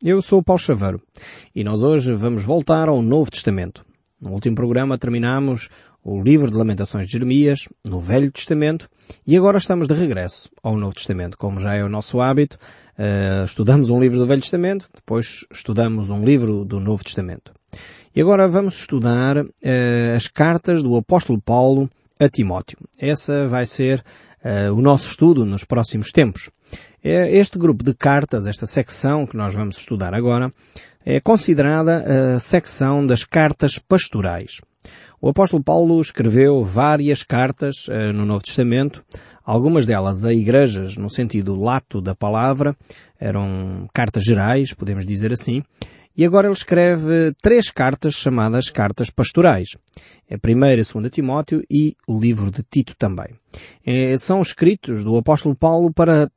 Eu sou o Paulo Chaveiro e nós hoje vamos voltar ao Novo Testamento. No último programa terminamos o livro de Lamentações de Jeremias, no Velho Testamento, e agora estamos de regresso ao Novo Testamento. Como já é o nosso hábito, uh, estudamos um livro do Velho Testamento, depois estudamos um livro do Novo Testamento. E agora vamos estudar uh, as cartas do apóstolo Paulo a Timóteo. Essa vai ser uh, o nosso estudo nos próximos tempos. É, este grupo de cartas, esta secção que nós vamos estudar agora, é considerada a secção das cartas pastorais. O apóstolo Paulo escreveu várias cartas uh, no Novo Testamento, algumas delas a igrejas no sentido lato da palavra, eram cartas gerais, podemos dizer assim, e agora ele escreve três cartas chamadas cartas pastorais. A primeira, a segunda Timóteo e o livro de Tito também. É, são escritos do apóstolo Paulo para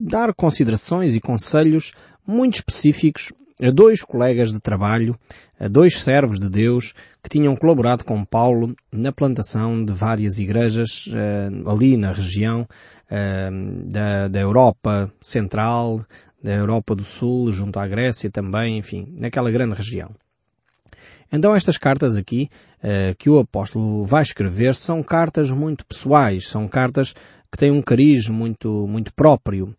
dar considerações e conselhos muito específicos a dois colegas de trabalho, a dois servos de Deus que tinham colaborado com Paulo na plantação de várias igrejas uh, ali na região uh, da, da Europa Central, da Europa do Sul, junto à Grécia também, enfim, naquela grande região. Então estas cartas aqui uh, que o apóstolo vai escrever são cartas muito pessoais, são cartas que tem um cariz muito, muito próprio,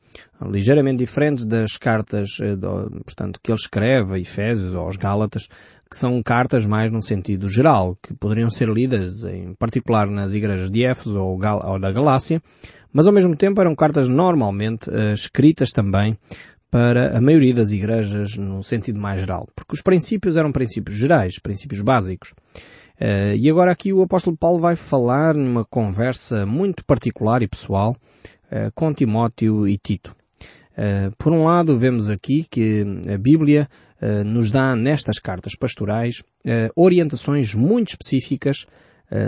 ligeiramente diferente das cartas, eh, portanto, que ele escreve a Efésios ou aos Gálatas, que são cartas mais num sentido geral, que poderiam ser lidas em particular nas igrejas de Éfeso ou, da Galácia, mas ao mesmo tempo eram cartas normalmente uh, escritas também para a maioria das igrejas no sentido mais geral, porque os princípios eram princípios gerais, princípios básicos. Uh, e agora aqui o apóstolo Paulo vai falar numa conversa muito particular e pessoal uh, com Timóteo e Tito. Uh, por um lado, vemos aqui que a Bíblia nos dá nestas cartas pastorais orientações muito específicas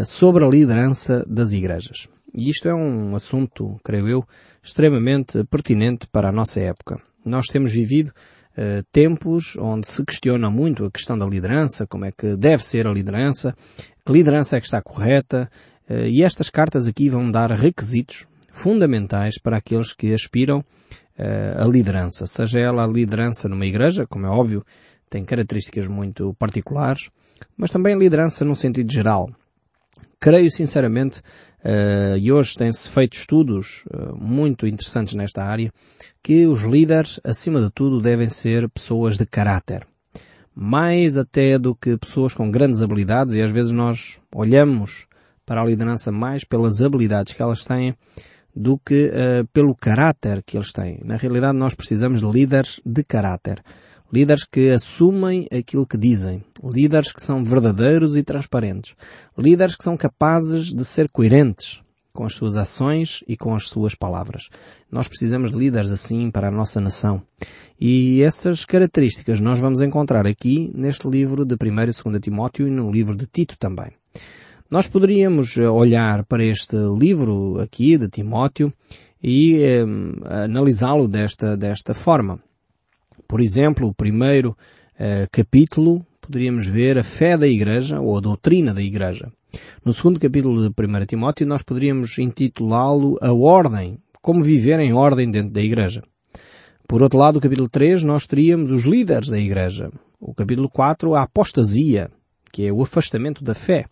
sobre a liderança das igrejas. E isto é um assunto, creio eu, extremamente pertinente para a nossa época. Nós temos vivido uh, tempos onde se questiona muito a questão da liderança, como é que deve ser a liderança, que liderança é que está correta, uh, e estas cartas aqui vão dar requisitos fundamentais para aqueles que aspiram uh, à liderança, seja ela a liderança numa igreja, como é óbvio, tem características muito particulares, mas também liderança no sentido geral. Creio sinceramente, uh, e hoje têm-se feito estudos uh, muito interessantes nesta área, que os líderes, acima de tudo, devem ser pessoas de caráter. Mais até do que pessoas com grandes habilidades, e às vezes nós olhamos para a liderança mais pelas habilidades que elas têm do que uh, pelo caráter que eles têm. Na realidade, nós precisamos de líderes de caráter. Líderes que assumem aquilo que dizem. Líderes que são verdadeiros e transparentes. Líderes que são capazes de ser coerentes com as suas ações e com as suas palavras. Nós precisamos de líderes assim para a nossa nação. E essas características nós vamos encontrar aqui neste livro de 1 e 2 Timóteo e no livro de Tito também. Nós poderíamos eh, olhar para este livro aqui de Timóteo e eh, analisá-lo desta, desta forma. Por exemplo, o primeiro eh, capítulo poderíamos ver a fé da Igreja ou a doutrina da Igreja. No segundo capítulo de 1 Timóteo nós poderíamos intitulá-lo A Ordem, como viver em ordem dentro da Igreja. Por outro lado, o capítulo 3 nós teríamos os líderes da Igreja. O capítulo 4, a apostasia, que é o afastamento da fé.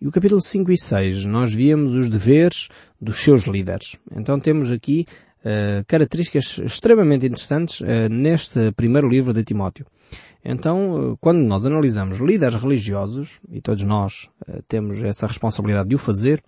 E o capítulo 5 e 6 nós víamos os deveres dos seus líderes. Então temos aqui uh, características extremamente interessantes uh, neste primeiro livro de Timóteo. Então, quando nós analisamos líderes religiosos, e todos nós temos essa responsabilidade de o fazer,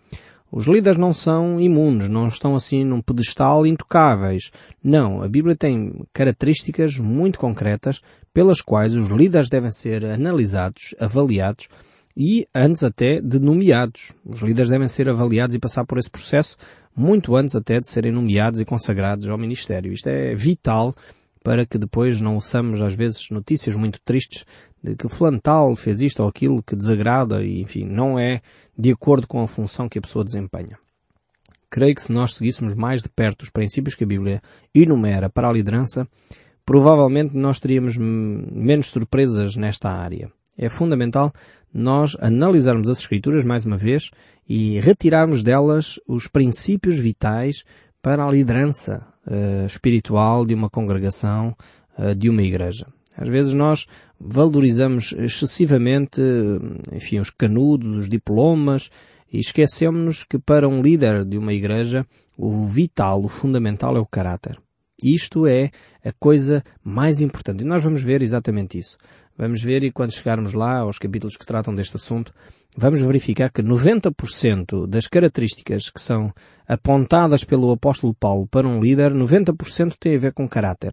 os líderes não são imunes, não estão assim num pedestal intocáveis. Não, a Bíblia tem características muito concretas pelas quais os líderes devem ser analisados, avaliados e antes até de nomeados. Os líderes devem ser avaliados e passar por esse processo muito antes até de serem nomeados e consagrados ao ministério. Isto é vital para que depois não ouçamos às vezes notícias muito tristes de que fulano tal fez isto ou aquilo que desagrada e enfim, não é de acordo com a função que a pessoa desempenha. Creio que se nós seguíssemos mais de perto os princípios que a Bíblia enumera para a liderança, provavelmente nós teríamos menos surpresas nesta área. É fundamental nós analisarmos as Escrituras mais uma vez e retirarmos delas os princípios vitais para a liderança uh, espiritual de uma congregação uh, de uma igreja. Às vezes nós valorizamos excessivamente, enfim, os canudos, os diplomas, e esquecemos que para um líder de uma igreja, o vital, o fundamental é o caráter. Isto é a coisa mais importante. E nós vamos ver exatamente isso. Vamos ver e quando chegarmos lá aos capítulos que tratam deste assunto, vamos verificar que 90% das características que são apontadas pelo apóstolo Paulo para um líder, 90% tem a ver com caráter.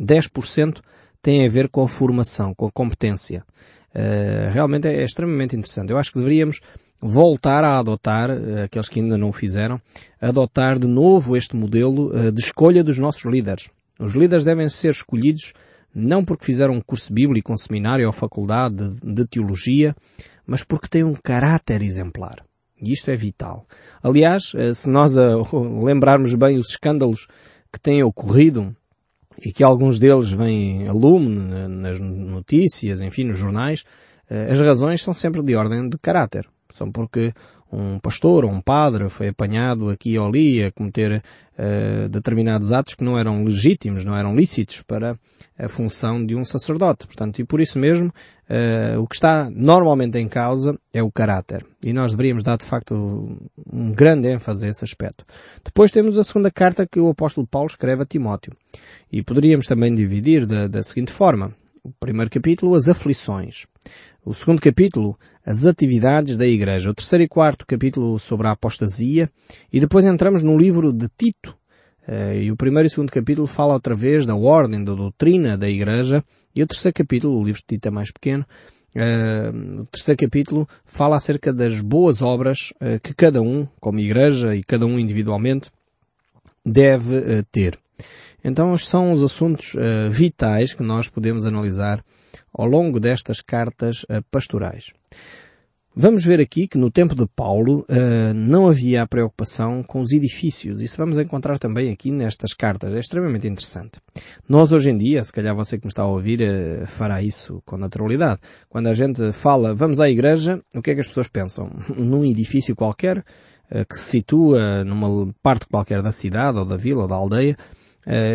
10% tem a ver com a formação, com a competência. Uh, realmente é, extremamente interessante. Eu acho que deveríamos voltar a adotar, uh, aqueles que ainda não o fizeram, adotar de novo este modelo uh, de escolha dos nossos líderes. Os líderes devem ser escolhidos não porque fizeram um curso bíblico, um seminário ou faculdade de, de teologia, mas porque têm um caráter exemplar. E isto é vital. Aliás, eh, se nós lembrarmos bem os escândalos que têm ocorrido, e que alguns deles vêm a lume nas notícias, enfim, nos jornais, eh, as razões são sempre de ordem de caráter. São porque um pastor ou um padre foi apanhado aqui ou ali a cometer uh, determinados atos que não eram legítimos, não eram lícitos para a função de um sacerdote. Portanto, e por isso mesmo, uh, o que está normalmente em causa é o caráter. E nós deveríamos dar, de facto, um grande ênfase a esse aspecto. Depois temos a segunda carta que o apóstolo Paulo escreve a Timóteo. E poderíamos também dividir da, da seguinte forma. O primeiro capítulo, as aflições. O segundo capítulo, as atividades da Igreja. O terceiro e quarto capítulo sobre a apostasia. E depois entramos no livro de Tito. Uh, e o primeiro e segundo capítulo fala outra vez da ordem, da doutrina da Igreja. E o terceiro capítulo, o livro de Tito é mais pequeno, uh, o terceiro capítulo fala acerca das boas obras uh, que cada um, como Igreja e cada um individualmente, deve ter. Então, são os assuntos vitais que nós podemos analisar ao longo destas cartas uh, pastorais. Vamos ver aqui que no tempo de Paulo uh, não havia a preocupação com os edifícios. Isso vamos encontrar também aqui nestas cartas. É extremamente interessante. Nós hoje em dia, se calhar você que me está a ouvir uh, fará isso com naturalidade. Quando a gente fala vamos à igreja, o que é que as pessoas pensam? Num edifício qualquer uh, que se situa numa parte qualquer da cidade ou da vila ou da aldeia,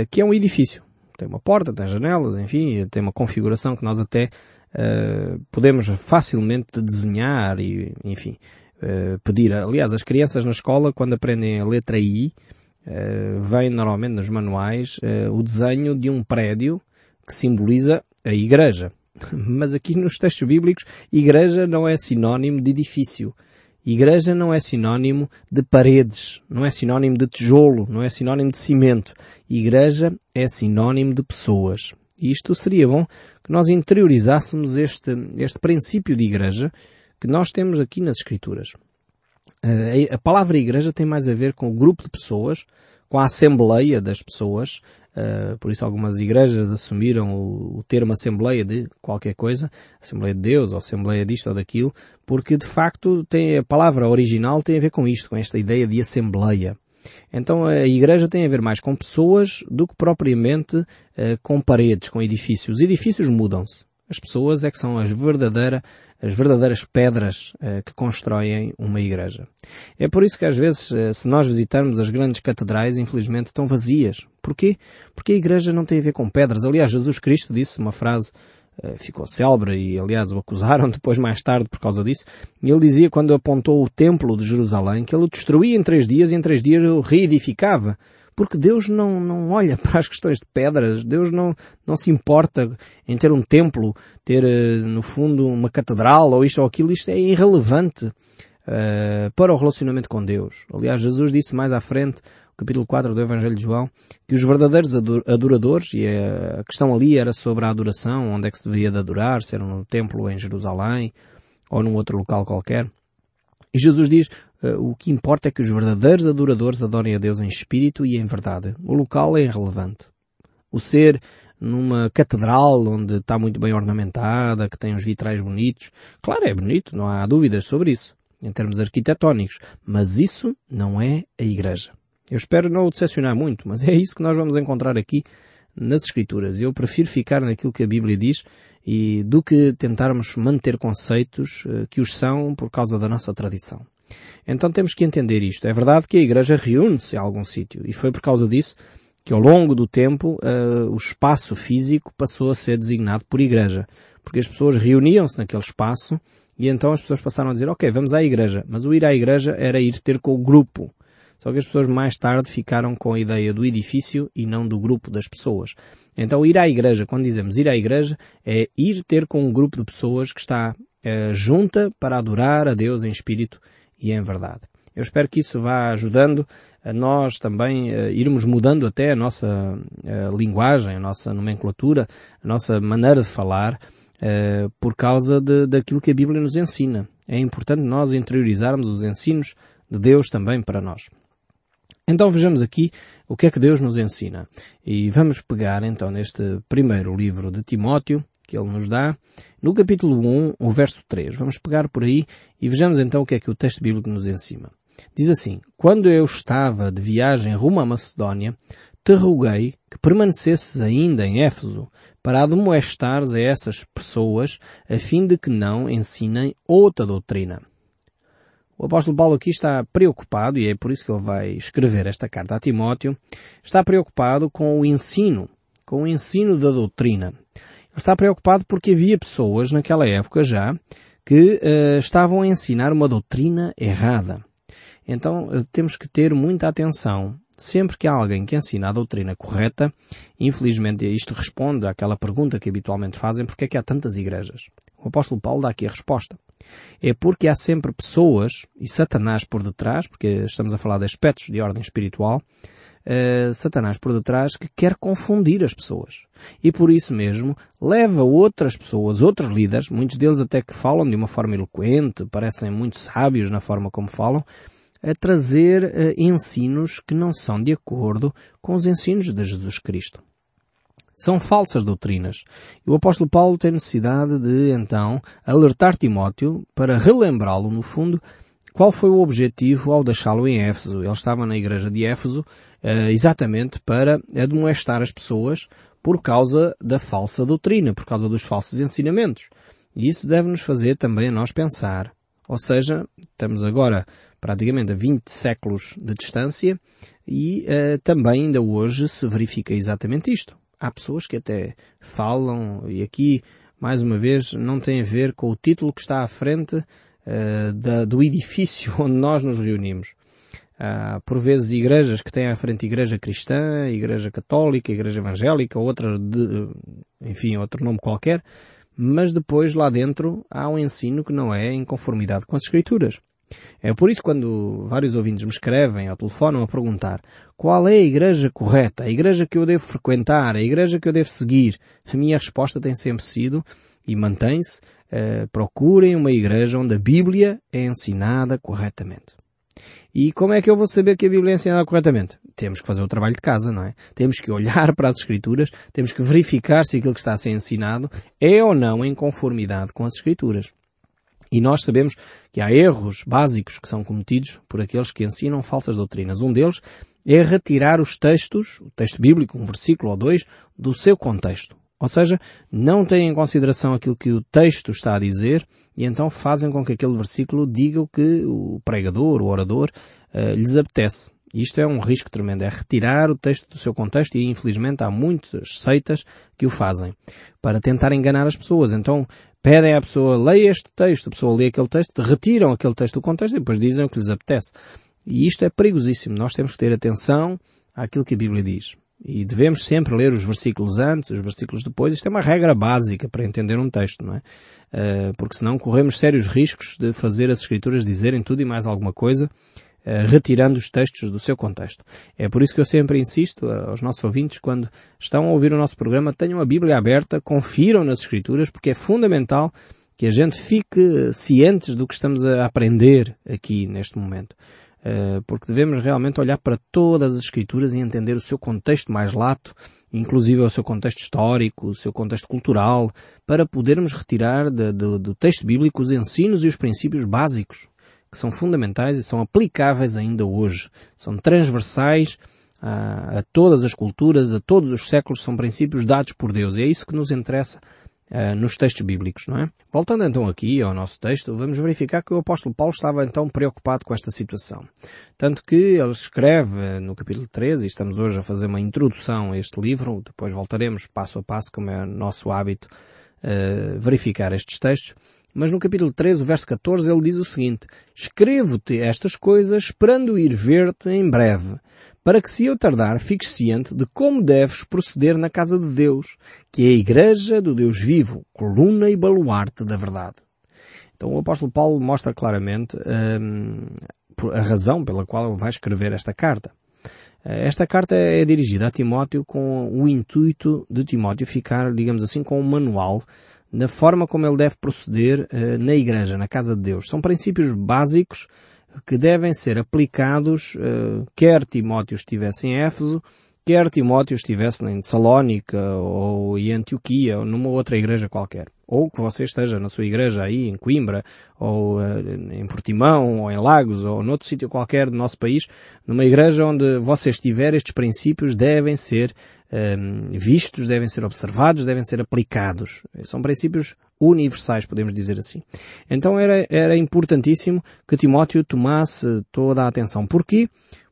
que é um edifício tem uma porta, tem janelas, enfim, tem uma configuração que nós até uh, podemos facilmente desenhar e, enfim, uh, pedir. Aliás, as crianças na escola, quando aprendem a letra I, vem normalmente nos manuais o desenho de um prédio que simboliza a igreja. Mas aqui nos textos bíblicos, igreja não é sinónimo de edifício. Igreja não é sinónimo de paredes, não é sinónimo de tijolo, não é sinónimo de cimento. Igreja é sinónimo de pessoas. E isto seria bom que nós interiorizássemos este, este princípio de igreja que nós temos aqui nas Escrituras. A palavra igreja tem mais a ver com o grupo de pessoas, com a assembleia das pessoas, Uh, por isso algumas igrejas assumiram o, o, termo Assembleia de qualquer coisa, Assembleia de Deus ou Assembleia disto ou daquilo, porque de facto tem, a palavra original tem a ver com isto, com esta ideia de Assembleia. Então a igreja tem a ver mais com pessoas do que propriamente uh, com paredes, com edifícios. Os edifícios mudam-se. As pessoas é que são as verdadeiras as verdadeiras pedras uh, que constroem uma igreja. É por isso que às vezes, uh, se nós visitarmos as grandes catedrais, infelizmente estão vazias. Porquê? Porque a igreja não tem a ver com pedras. Aliás, Jesus Cristo disse uma frase uh, ficou célebre e aliás o acusaram depois mais tarde por causa disso. Ele dizia quando apontou o templo de Jerusalém que ele o destruía em três dias e em três dias o reedificava. Porque Deus não, não olha para as questões de pedras, Deus não, não se importa em ter um templo, ter eh, no fundo uma catedral ou isto ou aquilo, isto é irrelevante uh, para o relacionamento com Deus. Aliás, Jesus disse mais à frente, capítulo 4 do Evangelho de João, que os verdadeiros adoradores, e a questão ali era sobre a adoração, onde é que se devia de adorar, se era no templo em Jerusalém ou num outro local qualquer. E Jesus diz, o que importa é que os verdadeiros adoradores adorem a Deus em espírito e em verdade. O local é irrelevante. O ser numa catedral onde está muito bem ornamentada, que tem uns vitrais bonitos, claro, é bonito, não há dúvidas sobre isso, em termos arquitetónicos, mas isso não é a igreja. Eu espero não o decepcionar muito, mas é isso que nós vamos encontrar aqui nas Escrituras. Eu prefiro ficar naquilo que a Bíblia diz e do que tentarmos manter conceitos eh, que os são por causa da nossa tradição. Então temos que entender isto. É verdade que a Igreja reúne-se a algum sítio e foi por causa disso que ao longo do tempo uh, o espaço físico passou a ser designado por igreja. Porque as pessoas reuniam-se naquele espaço e então as pessoas passaram a dizer, ok, vamos à igreja. Mas o ir à igreja era ir ter com o grupo. Só que as pessoas mais tarde ficaram com a ideia do edifício e não do grupo das pessoas. Então ir à igreja, quando dizemos ir à igreja, é ir ter com um grupo de pessoas que está uh, junta para adorar a Deus em espírito e em verdade. Eu espero que isso vá ajudando a nós também uh, irmos mudando até a nossa uh, linguagem, a nossa nomenclatura, a nossa maneira de falar, uh, por causa de, daquilo que a Bíblia nos ensina. É importante nós interiorizarmos os ensinos de Deus também para nós. Então vejamos aqui o que é que Deus nos ensina. E vamos pegar então neste primeiro livro de Timóteo, que ele nos dá, no capítulo 1, o verso 3. Vamos pegar por aí e vejamos então o que é que o texto bíblico nos ensina. Diz assim, Quando eu estava de viagem rumo à Macedónia, te roguei que permanecesses ainda em Éfeso, para admoestares a essas pessoas, a fim de que não ensinem outra doutrina o apóstolo Paulo aqui está preocupado, e é por isso que ele vai escrever esta carta a Timóteo, está preocupado com o ensino, com o ensino da doutrina. Está preocupado porque havia pessoas naquela época já que uh, estavam a ensinar uma doutrina errada. Então uh, temos que ter muita atenção sempre que há alguém que ensina a doutrina correta, infelizmente isto responde àquela pergunta que habitualmente fazem, porque é que há tantas igrejas? O apóstolo Paulo dá aqui a resposta é porque há sempre pessoas e Satanás por detrás, porque estamos a falar de aspectos de ordem espiritual, uh, Satanás por detrás que quer confundir as pessoas. E por isso mesmo leva outras pessoas, outros líderes, muitos deles até que falam de uma forma eloquente, parecem muito sábios na forma como falam, a trazer uh, ensinos que não são de acordo com os ensinos de Jesus Cristo. São falsas doutrinas. E o apóstolo Paulo tem necessidade de, então, alertar Timóteo para relembrá-lo, no fundo, qual foi o objetivo ao deixá-lo em Éfeso. Ele estava na igreja de Éfeso exatamente para admoestar as pessoas por causa da falsa doutrina, por causa dos falsos ensinamentos. E isso deve nos fazer também a nós pensar. Ou seja, estamos agora praticamente a 20 séculos de distância e uh, também ainda hoje se verifica exatamente isto há pessoas que até falam, e aqui, mais uma vez, não tem a ver com o título que está à frente uh, da, do edifício onde nós nos reunimos. Há, por vezes, igrejas que têm à frente igreja cristã, igreja católica, igreja evangélica, outra de, enfim, outro nome qualquer, mas depois lá dentro há um ensino que não é em conformidade com as escrituras. É por isso quando vários ouvintes me escrevem ao telefone a perguntar qual é a igreja correta, a igreja que eu devo frequentar, a igreja que eu devo seguir, a minha resposta tem sempre sido e mantém-se, uh, procurem uma igreja onde a Bíblia é ensinada corretamente. E como é que eu vou saber que a Bíblia é ensinada corretamente? Temos que fazer o trabalho de casa, não é? Temos que olhar para as Escrituras, temos que verificar se aquilo que está a ser ensinado é ou não em conformidade com as Escrituras. E nós sabemos que há erros básicos que são cometidos por aqueles que ensinam falsas doutrinas. Um deles é retirar os textos, o texto bíblico, um versículo ou dois, do seu contexto. Ou seja, não têm em consideração aquilo que o texto está a dizer e então fazem com que aquele versículo diga o que o pregador, o orador, uh, lhes apetece. Isto é um risco tremendo, é retirar o texto do seu contexto e infelizmente há muitas seitas que o fazem para tentar enganar as pessoas. Então pedem à pessoa, leia este texto, a pessoa lê aquele texto, retiram aquele texto do contexto e depois dizem o que lhes apetece. E isto é perigosíssimo. Nós temos que ter atenção àquilo que a Bíblia diz. E devemos sempre ler os versículos antes, os versículos depois. Isto é uma regra básica para entender um texto, não é? Uh, porque senão corremos sérios riscos de fazer as Escrituras dizerem tudo e mais alguma coisa eh, retirando os textos do seu contexto. É por isso que eu sempre insisto aos nossos ouvintes, quando estão a ouvir o nosso programa, tenham a Bíblia aberta, confiram nas Escrituras, porque é fundamental que a gente fique cientes do que estamos a aprender aqui neste momento. Eh, porque devemos realmente olhar para todas as Escrituras e entender o seu contexto mais lato, inclusive o seu contexto histórico, o seu contexto cultural, para podermos retirar do texto bíblico os ensinos e os princípios básicos que são fundamentais e são aplicáveis ainda hoje. São transversais a, a, todas as culturas, a todos os séculos, são princípios dados por Deus. E é isso que nos interessa uh, nos textos bíblicos, não é? Voltando então aqui ao nosso texto, vamos verificar que o apóstolo Paulo estava então preocupado com esta situação. Tanto que ele escreve no capítulo 13, e estamos hoje a fazer uma introdução a este livro, depois voltaremos passo a passo, como é nosso hábito, uh, verificar estes textos, mas no capítulo 13, o verso 14, ele diz o seguinte, Escrevo-te estas coisas esperando ir ver-te em breve, para que se eu tardar fiques ciente de como deves proceder na casa de Deus, que é a igreja do Deus vivo, coluna e baluarte da verdade. Então o apóstolo Paulo mostra claramente hum, a razão pela qual ele vai escrever esta carta. Esta carta é dirigida a Timóteo com o intuito de Timóteo ficar, digamos assim, com um manual na forma como ele deve proceder uh, na igreja, na casa de Deus. São princípios básicos que devem ser aplicados, uh, quer Timóteo estivesse em Éfeso, quer Timóteo estivesse em Salónica ou em Antioquia ou numa outra igreja qualquer. Ou que você esteja na sua igreja aí em Coimbra, ou uh, em Portimão, ou em Lagos, ou noutro sítio qualquer do nosso país, numa igreja onde você estiver, estes princípios devem ser um, vistos, devem ser observados, devem ser aplicados. São princípios universais, podemos dizer assim. Então era, era importantíssimo que Timóteo tomasse toda a atenção. Porquê?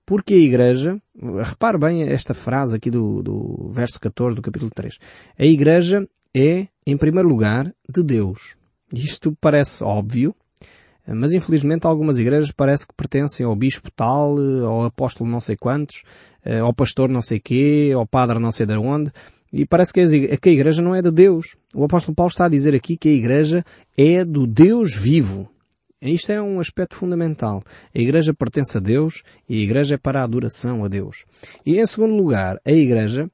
Porque a Igreja, repare bem esta frase aqui do, do verso 14 do capítulo 3. A Igreja é, em primeiro lugar, de Deus. Isto parece óbvio, mas infelizmente algumas igrejas parece que pertencem ao bispo tal, ao apóstolo não sei quantos, eh, ao pastor não sei quê, ao padre não sei de onde, e parece que a igreja não é de Deus. O apóstolo Paulo está a dizer aqui que a igreja é do Deus vivo. Isto é um aspecto fundamental. A igreja pertence a Deus e a igreja é para a adoração a Deus. E em segundo lugar, a igreja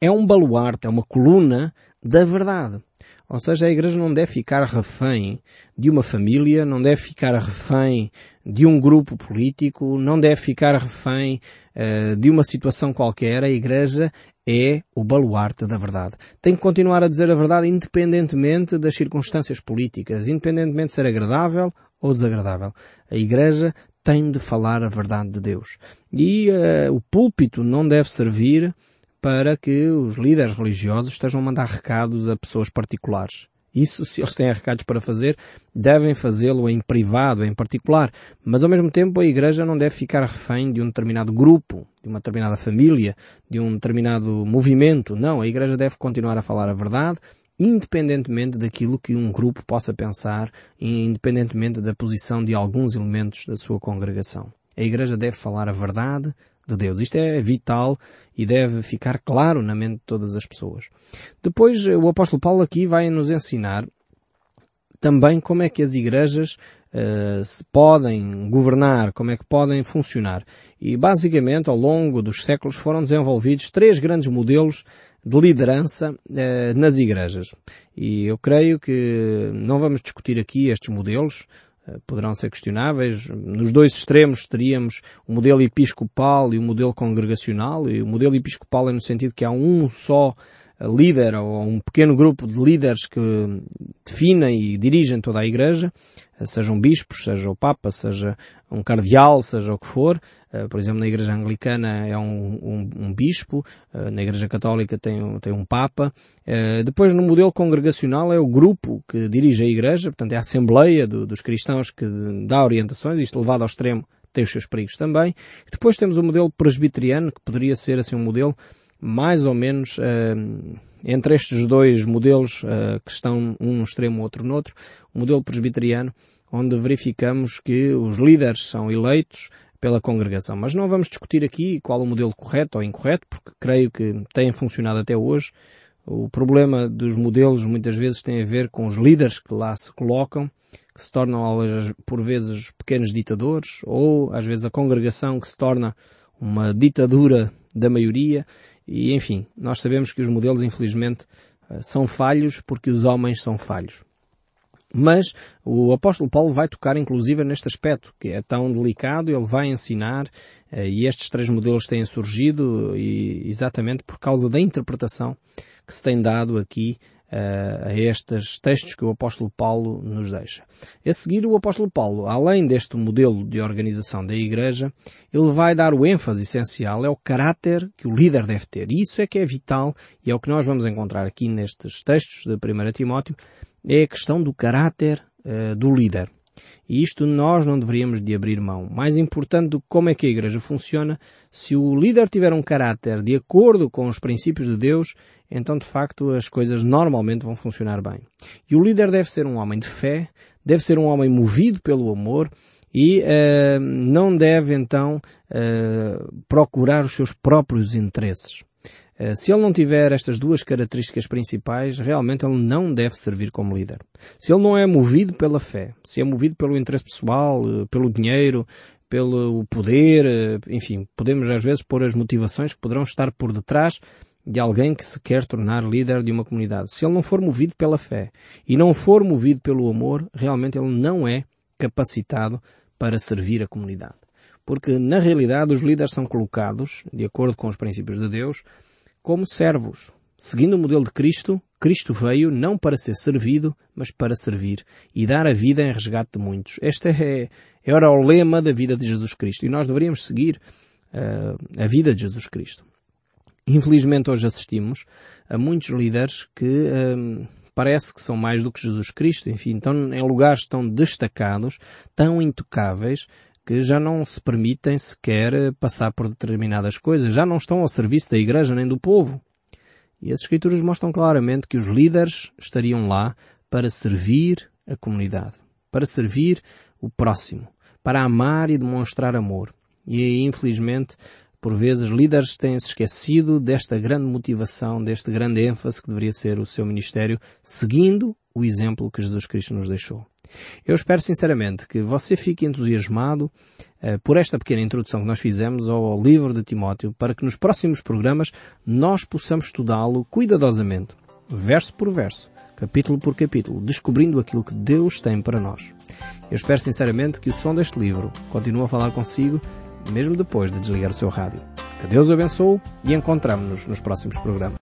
é um baluarte, é uma coluna da verdade. Ou seja, a igreja não deve ficar refém de uma família, não deve ficar refém de um grupo político, não deve ficar refém uh, de uma situação qualquer. A igreja é o baluarte da verdade. Tem que continuar a dizer a verdade independentemente das circunstâncias políticas, independentemente de ser agradável ou desagradável. A igreja tem de falar a verdade de Deus. E uh, o púlpito não deve servir para que os líderes religiosos estejam a mandar recados a pessoas particulares. Isso, se eles têm recados para fazer, devem fazê-lo em privado, em particular. Mas ao mesmo tempo a Igreja não deve ficar refém de um determinado grupo, de uma determinada família, de um determinado movimento. Não, a Igreja deve continuar a falar a verdade, independentemente daquilo que um grupo possa pensar, independentemente da posição de alguns elementos da sua congregação. A Igreja deve falar a verdade, de Deus. Isto é vital e deve ficar claro na mente de todas as pessoas. Depois, o apóstolo Paulo aqui vai nos ensinar também como é que as igrejas uh, se podem governar, como é que podem funcionar. E basicamente, ao longo dos séculos, foram desenvolvidos três grandes modelos de liderança uh, nas igrejas. E eu creio que não vamos discutir aqui estes modelos, eh, poderão ser questionáveis. Nos dois extremos teríamos o modelo episcopal e o modelo congregacional, e o modelo episcopal é no sentido que há um só eh, líder ou um pequeno grupo de líderes que definem e dirigem toda a Igreja, eh, sejam bispos, seja o Papa, seja um cardeal, seja o que for. Eh, por exemplo, na Igreja Anglicana é um, um, um bispo, eh, na Igreja Católica tem, tem um Papa. Depois, no modelo congregacional, é o grupo que dirige a Igreja, portanto, é a Assembleia do, dos cristãos que dá orientações, isto levado ao extremo tem os seus perigos também. Depois temos o modelo presbiteriano, que poderia ser assim um modelo mais ou menos uh, entre estes dois modelos uh, que estão um no extremo, outro no outro, o modelo presbiteriano, onde verificamos que os líderes são eleitos pela congregação. Mas não vamos discutir aqui qual o modelo correto ou incorreto, porque creio que tem funcionado até hoje. O problema dos modelos muitas vezes tem a ver com os líderes que lá se colocam, que se tornam por vezes pequenos ditadores, ou às vezes a congregação que se torna uma ditadura da maioria, e enfim, nós sabemos que os modelos infelizmente eh, são falhos porque os homens são falhos. Mas o apóstolo Paulo vai tocar inclusive neste aspecto, que é tão delicado, ele vai ensinar, eh, e estes três modelos têm surgido exatamente por causa da interpretação que se tem dado aqui uh, a estes textos que o apóstolo Paulo nos deixa. A seguir, o apóstolo Paulo, além deste modelo de organização da igreja, ele vai dar o ênfase essencial, é o caráter que o líder deve ter. E isso é que é vital e é o que nós vamos encontrar aqui nestes textos de 1 Timóteo, é a questão do caráter uh, do líder. E isto nós não deveríamos de abrir mão. Mais importante do que como é que a igreja funciona, se o líder tiver um caráter de acordo com os princípios de Deus, então de facto as coisas normalmente vão funcionar bem. E o líder deve ser um homem de fé, deve ser um homem movido pelo amor e uh, não deve então uh, procurar os seus próprios interesses. Eh, se ele não tiver estas duas características principais, realmente ele não deve servir como líder. Se ele não é movido pela fé, se é movido pelo interesse pessoal, eh, pelo dinheiro, pelo poder, eh, enfim, podemos às vezes pôr as motivações que poderão estar por detrás de alguém que se quer tornar líder de uma comunidade. Se ele não for movido pela fé e não for movido pelo amor, realmente ele não é capacitado para servir a comunidade. Porque, na realidade, os líderes são colocados, de acordo com os princípios de Deus, como servos. Seguindo o modelo de Cristo, Cristo veio não para ser servido, mas para servir e dar a vida em resgate de muitos. Este é, era o lema da vida de Jesus Cristo e nós deveríamos seguir uh, a vida de Jesus Cristo. Infelizmente hoje assistimos a muitos líderes que uh, parece que são mais do que Jesus Cristo, enfim, estão em lugares tão destacados, tão intocáveis, que já não se permitem sequer passar por determinadas coisas, já não estão ao serviço da igreja nem do povo. E as escrituras mostram claramente que os líderes estariam lá para servir a comunidade, para servir o próximo, para amar e demonstrar amor. E infelizmente, por vezes, líderes têm-se esquecido desta grande motivação, deste grande ênfase que deveria ser o seu ministério, seguindo o exemplo que Jesus Cristo nos deixou. Eu espero sinceramente que você fique entusiasmado uh, por esta pequena introdução que nós fizemos ao, livro de Timóteo para que nos próximos programas nós possamos estudá-lo cuidadosamente, verso por verso, capítulo por capítulo, descobrindo aquilo que Deus tem para nós. Eu espero sinceramente que o som deste livro continue a falar consigo mesmo depois de desligar o seu rádio. Que Deus o abençoe e encontramos-nos nos próximos programas.